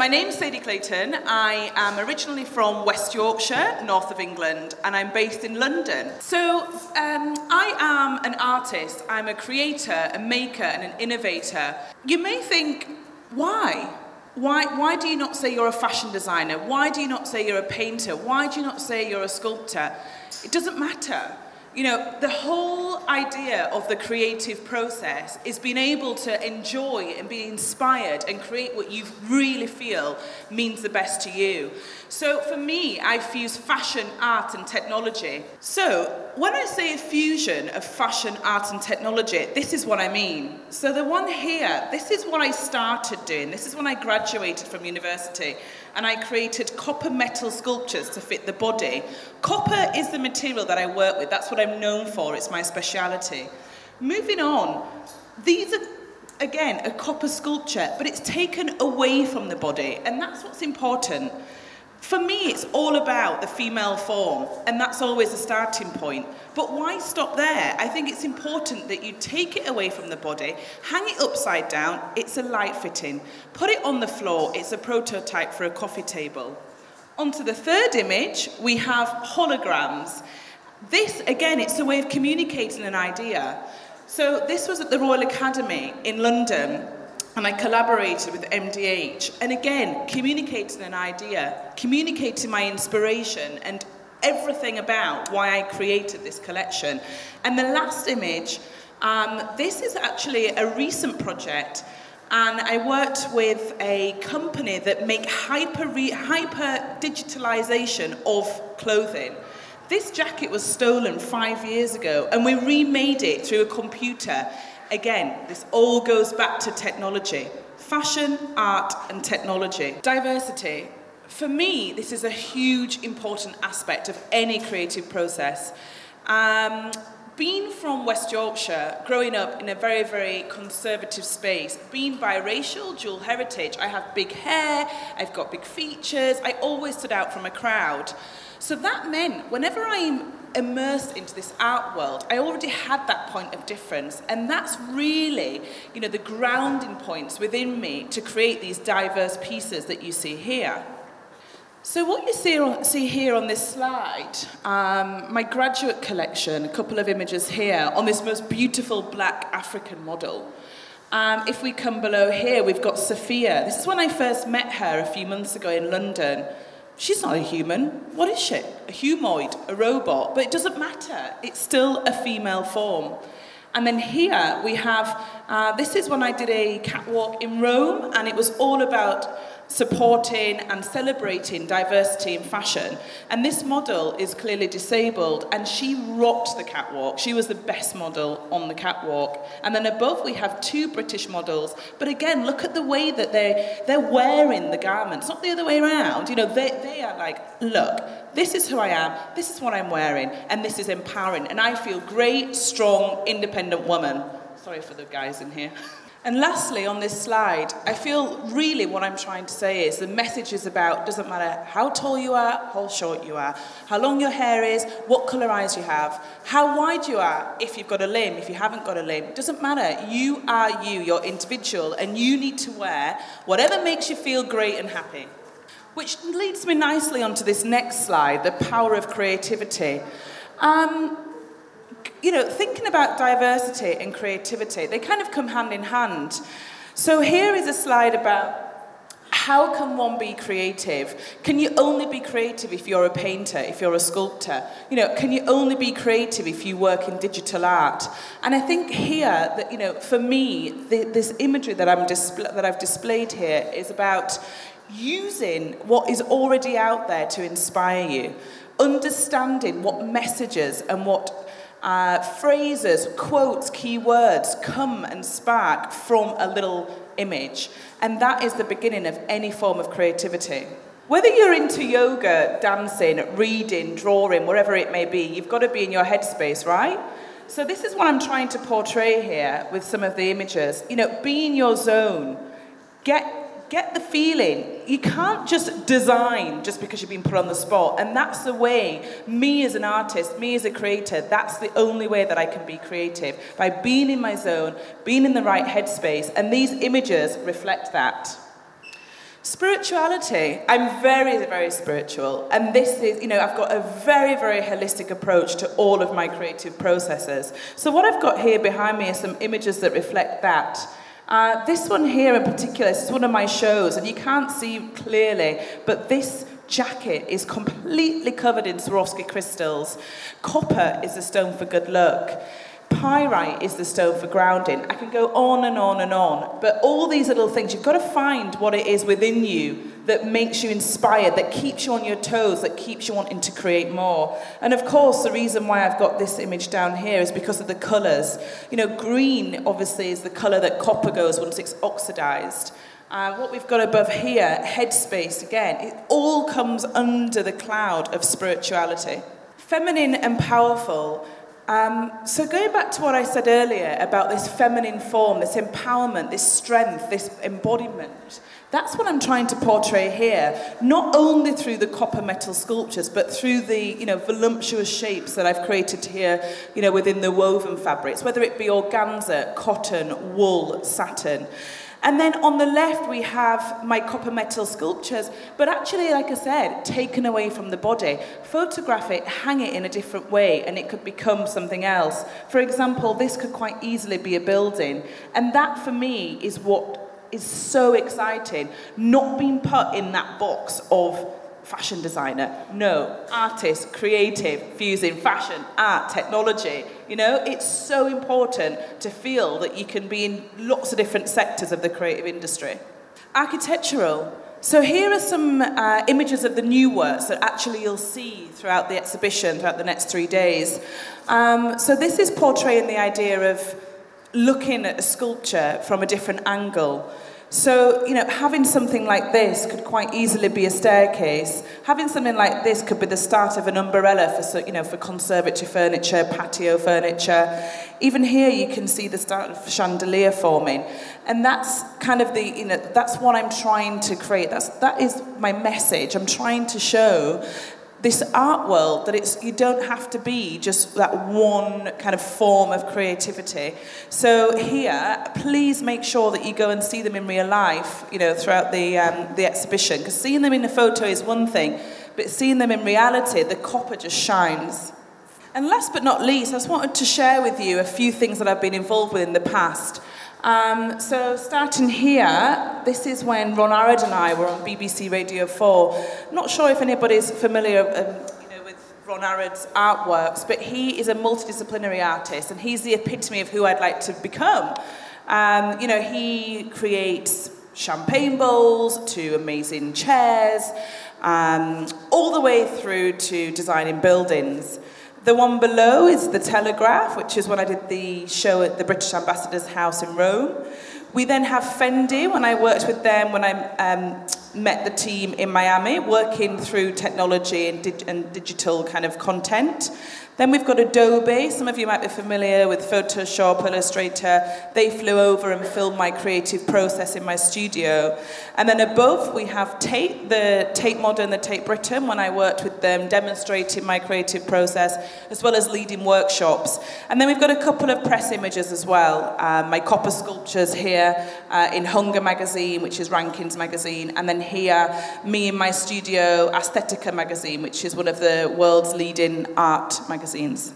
my name's Sadie Clayton. I am originally from West Yorkshire, north of England, and I'm based in London. So, um, I am an artist, I'm a creator, a maker, and an innovator. You may think, why? Why, why do you not say you're a fashion designer? Why do you not say you're a painter? Why do you not say you're a sculptor? It doesn't matter. You know, the whole idea of the creative process is being able to enjoy and be inspired and create what you really feel means the best to you. So for me, I fuse fashion, art, and technology. So when I say a fusion of fashion, art, and technology, this is what I mean. So the one here, this is what I started doing. This is when I graduated from university and I created copper metal sculptures to fit the body. Copper is the material that I work with. That's what I'm known for. It's my speciality. Moving on, these are again a copper sculpture, but it's taken away from the body, and that's what's important. For me, it's all about the female form, and that's always a starting point. But why stop there? I think it's important that you take it away from the body, hang it upside down, it's a light fitting. Put it on the floor, it's a prototype for a coffee table. Onto the third image, we have holograms. This, again, it's a way of communicating an idea. So, this was at the Royal Academy in London, and I collaborated with MDH. And again, communicating an idea, communicating my inspiration, and everything about why I created this collection. And the last image, um, this is actually a recent project. And I worked with a company that make hyper, re- hyper digitalization of clothing. This jacket was stolen five years ago, and we remade it through a computer Again, this all goes back to technology fashion, art, and technology. Diversity. For me, this is a huge, important aspect of any creative process. Um, being from West Yorkshire, growing up in a very, very conservative space, being biracial, dual heritage, I have big hair, I've got big features, I always stood out from a crowd. So that meant whenever I'm immersed into this art world, I already had that point of difference. And that's really, you know, the grounding points within me to create these diverse pieces that you see here. So what you see, see here on this slide, um, my graduate collection, a couple of images here on this most beautiful black African model. Um, if we come below here, we've got Sophia. This is when I first met her a few months ago in London. She's not a human. What is she? A humoid, a robot. But it doesn't matter. It's still a female form. And then here we have, uh, this is when I did a catwalk in Rome, and it was all about supporting and celebrating diversity in fashion. And this model is clearly disabled, and she rocked the catwalk. She was the best model on the catwalk. And then above, we have two British models. But again, look at the way that they, they're wearing the garments, not the other way around. You know, they, they are like, look, this is who I am, this is what I'm wearing, and this is empowering. And I feel great, strong, independent woman. Sorry for the guys in here. And lastly, on this slide, I feel really what I'm trying to say is the message is about doesn't matter how tall you are, how short you are, how long your hair is, what colour eyes you have, how wide you are, if you've got a limb, if you haven't got a limb. Doesn't matter. You are you, you're individual, and you need to wear whatever makes you feel great and happy. Which leads me nicely onto this next slide the power of creativity. Um, you know, thinking about diversity and creativity, they kind of come hand in hand. So here is a slide about how can one be creative? Can you only be creative if you're a painter, if you're a sculptor? You know, can you only be creative if you work in digital art? And I think here that you know, for me, the, this imagery that I'm display, that I've displayed here is about using what is already out there to inspire you, understanding what messages and what uh, phrases, quotes, keywords come and spark from a little image. And that is the beginning of any form of creativity. Whether you're into yoga, dancing, reading, drawing, wherever it may be, you've got to be in your headspace, right? So, this is what I'm trying to portray here with some of the images. You know, be in your zone. Get get the feeling. You can't just design just because you've been put on the spot. And that's the way, me as an artist, me as a creator, that's the only way that I can be creative. By being in my zone, being in the right headspace. And these images reflect that. Spirituality. I'm very, very spiritual. And this is, you know, I've got a very, very holistic approach to all of my creative processes. So, what I've got here behind me are some images that reflect that. Uh, this one here in particular, this is one of my shows, and you can't see clearly, but this jacket is completely covered in Swarovski crystals. Copper is the stone for good luck. Pyrite is the stone for grounding. I can go on and on and on. But all these little things, you've got to find what it is within you that makes you inspired, that keeps you on your toes, that keeps you wanting to create more. And of course, the reason why I've got this image down here is because of the colours. You know, green obviously is the colour that copper goes once it's oxidized. Uh, what we've got above here, headspace again, it all comes under the cloud of spirituality. Feminine and powerful um, so, going back to what I said earlier about this feminine form, this empowerment, this strength, this embodiment, that's what I'm trying to portray here, not only through the copper metal sculptures, but through the you know, voluptuous shapes that I've created here you know, within the woven fabrics, whether it be organza, cotton, wool, satin. And then on the left, we have my copper metal sculptures, but actually, like I said, taken away from the body. Photograph it, hang it in a different way, and it could become something else. For example, this could quite easily be a building. And that, for me, is what is so exciting. Not being put in that box of fashion designer. No, artist, creative, fusing fashion, art, technology. You know, it's so important to feel that you can be in lots of different sectors of the creative industry. Architectural. So here are some uh, images of the new works that actually you'll see throughout the exhibition, throughout the next three days. Um, so this is portraying the idea of looking at a sculpture from a different angle. So, you know, having something like this could quite easily be a staircase. Having something like this could be the start of an umbrella for, you know, for conservatory furniture, patio furniture. Even here, you can see the start of chandelier forming. And that's kind of the, you know, that's what I'm trying to create. That's, that is my message. I'm trying to show this art world that it's you don't have to be just that one kind of form of creativity. So here please make sure that you go and see them in real life you know throughout the um, the exhibition. Because seeing them in a photo is one thing but seeing them in reality the copper just shines. And last but not least i just wanted to share with you a few things that i've been involved with in the past um, so starting here, this is when Ron Arad and I were on BBC Radio 4. Not sure if anybody's familiar um, you know, with Ron Arad's artworks, but he is a multidisciplinary artist and he's the epitome of who I'd like to become. Um, you know, he creates champagne bowls to amazing chairs, um, all the way through to designing buildings. The one below is the Telegraph, which is when I did the show at the British Ambassador's house in Rome. We then have Fendi, when I worked with them, when I um, met the team in Miami, working through technology and, dig- and digital kind of content. Then we've got Adobe. Some of you might be familiar with Photoshop, Illustrator. They flew over and filmed my creative process in my studio. And then above, we have Tate, the Tate Modern, the Tate Britain, when I worked with them, demonstrating my creative process, as well as leading workshops. And then we've got a couple of press images as well. Um, my copper sculptures here uh, in Hunger magazine, which is Rankin's magazine. And then here, me in my studio, Aesthetica magazine, which is one of the world's leading art magazines magazines.